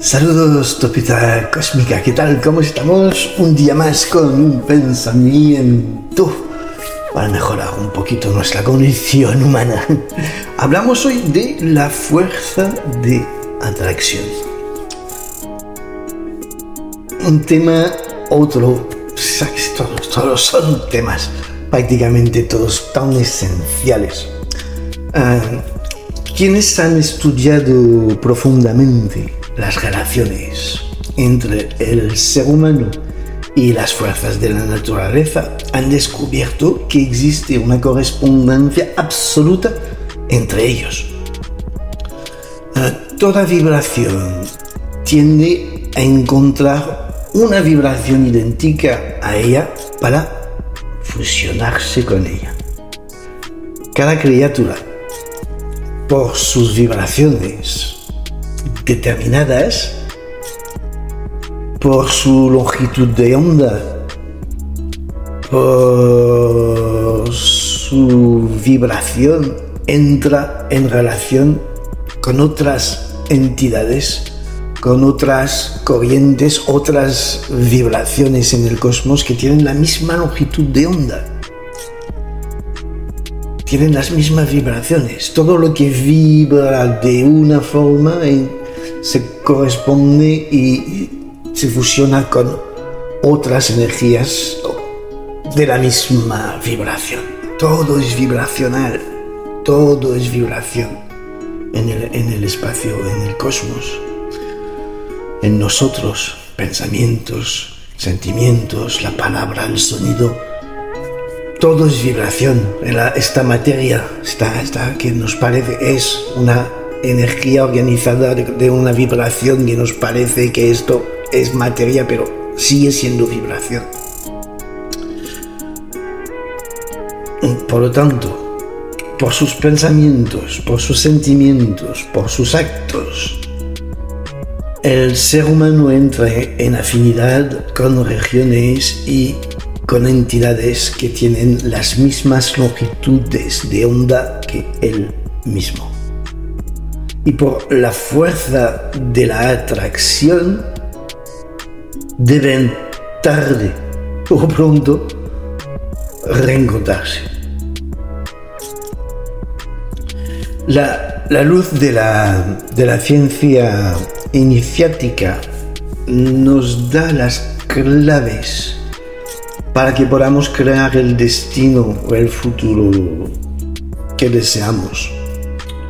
Saludos, Topita Cósmica, ¿qué tal? ¿Cómo estamos? Un día más con un pensamiento para mejorar un poquito nuestra condición humana. Hablamos hoy de la fuerza de atracción. Un tema, otro, todos, todos son temas, prácticamente todos tan esenciales. Ah, quienes han estudiado profundamente las relaciones entre el ser humano y las fuerzas de la naturaleza han descubierto que existe una correspondencia absoluta entre ellos. Eh, toda vibración tiende a encontrar una vibración idéntica a ella para fusionarse con ella. Cada criatura, por sus vibraciones, determinadas por su longitud de onda, por su vibración, entra en relación con otras entidades, con otras corrientes, otras vibraciones en el cosmos que tienen la misma longitud de onda. Tienen las mismas vibraciones. Todo lo que vibra de una forma se corresponde y se fusiona con otras energías de la misma vibración. Todo es vibracional, todo es vibración en el, espacio, en el cosmos, en nosotros, pensamientos, sentimientos, la palabra, el sonido. Todo es vibración. esta materia, esta, que nos parece, es una energía organizada de, una vibración que nos parece que esto es materia, pero sigue siendo vibración. Por lo tanto, por sus pensamientos, por sus sentimientos, por sus actos, el ser humano entra en afinidad con regiones y con entidades que tienen las mismas longitudes de onda que él mismo y por la fuerza de la atracción deben tarde o pronto reencontrarse. La, luz de la, de la ciencia iniciática nos da las claves para que podamos crear el destino o el futuro que deseamos.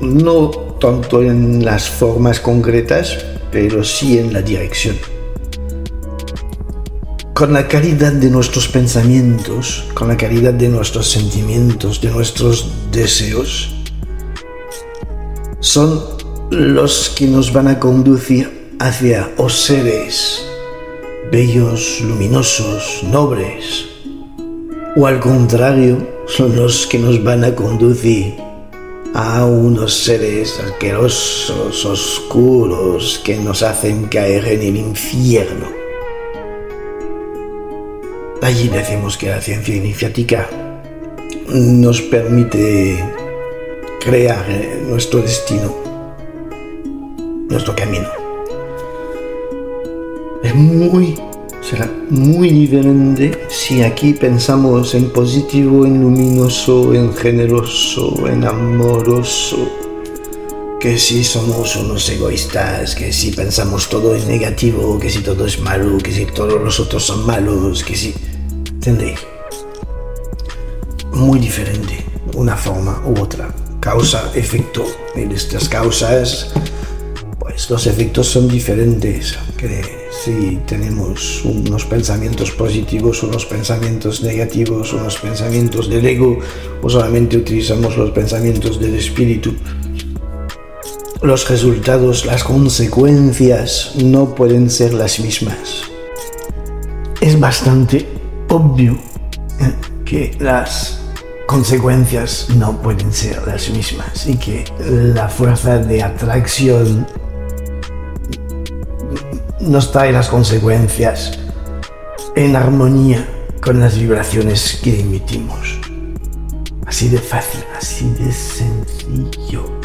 No tanto en las formas concretas, pero sí en la dirección. Con la calidad de nuestros pensamientos, con la calidad de nuestros sentimientos, de nuestros deseos, son los que nos van a conducir hacia os seres bellos, luminosos, nobles, o al contrario, son los que nos van a conducir a unos seres asquerosos, oscuros, que nos hacen caer en el infierno. Allí decimos que la ciencia iniciática nos permite crear nuestro destino, nuestro camino. Es muy será muy diferente si aquí pensamos en positivo, en luminoso, en generoso, en amoroso, que si somos unos egoístas, que si pensamos todo es negativo, que si todo es malo, que si todos los otros son malos, que si... ¿Entendéis? Muy diferente, una forma u otra. Causa, efecto. En estas causas, pues los efectos son diferentes. Que si tenemos unos pensamientos positivos, unos pensamientos negativos, unos pensamientos del ego, o solamente utilizamos los pensamientos del espíritu. Los resultados, las consecuencias no pueden ser las mismas. Es bastante obvio eh, que las consecuencias no pueden ser las mismas y que la fuerza de atracción nos trae las consecuencias en armonía con las vibraciones que emitimos. Así de fácil, así de sencillo.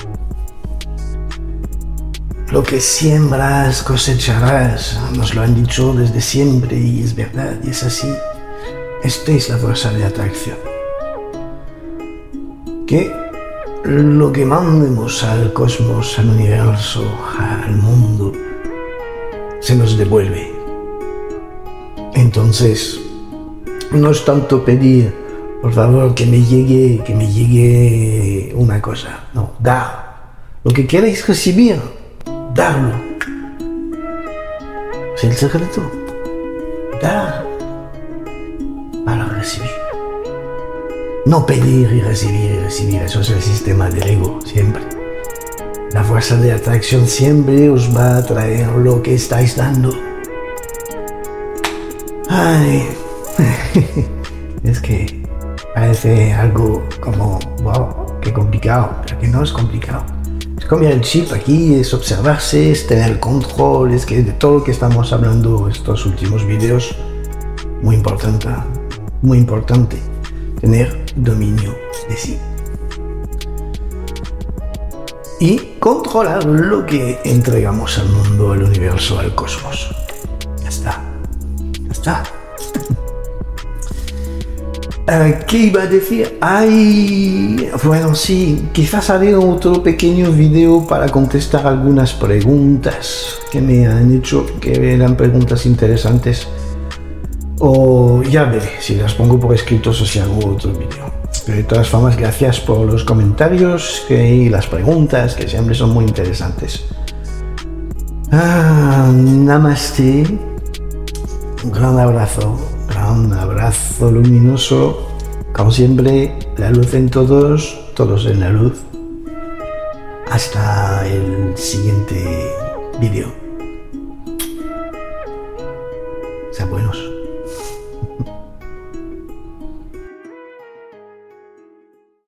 lo que siembras cosecharás, nos lo han dicho desde siempre y es verdad, y es así. Esta es la fuerza de atracción. Que lo que mandemos al cosmos, al universo, al mundo, se nos devuelve. Entonces, no es tanto pedir, por favor, que me llegue, que me llegue una cosa. No, da. Lo que queréis recibir, darlo. Es el secreto. Dar para recibir. No pedir y recibir y recibir. Eso es el sistema del ego, siempre. La fuerza de atracción siempre os va a traer lo que estáis dando. Ay, es que parece algo como, wow, qué complicado, pero que no es complicado. Es cambiar el chip aquí, es observarse, es tener control, es que de todo lo que estamos hablando estos últimos vídeos, muy importante, muy importante, tener dominio de sí. Y controlar lo que entregamos al mundo, al universo, al cosmos. Ya está. Ya está. Eh, ¿Qué iba a decir? Ay, bueno, sí, quizás haré otro pequeño video para contestar algunas preguntas que me han hecho, que eran preguntas interesantes. O ya veré si las pongo por escrito o si hago otro video. De todas formas, gracias por los comentarios y las preguntas, que siempre son muy interesantes. Ah, namaste. Un gran abrazo un abrazo luminoso. Como siempre, la luz en todos, todos en la luz. Hasta el siguiente vídeo. Sean buenos.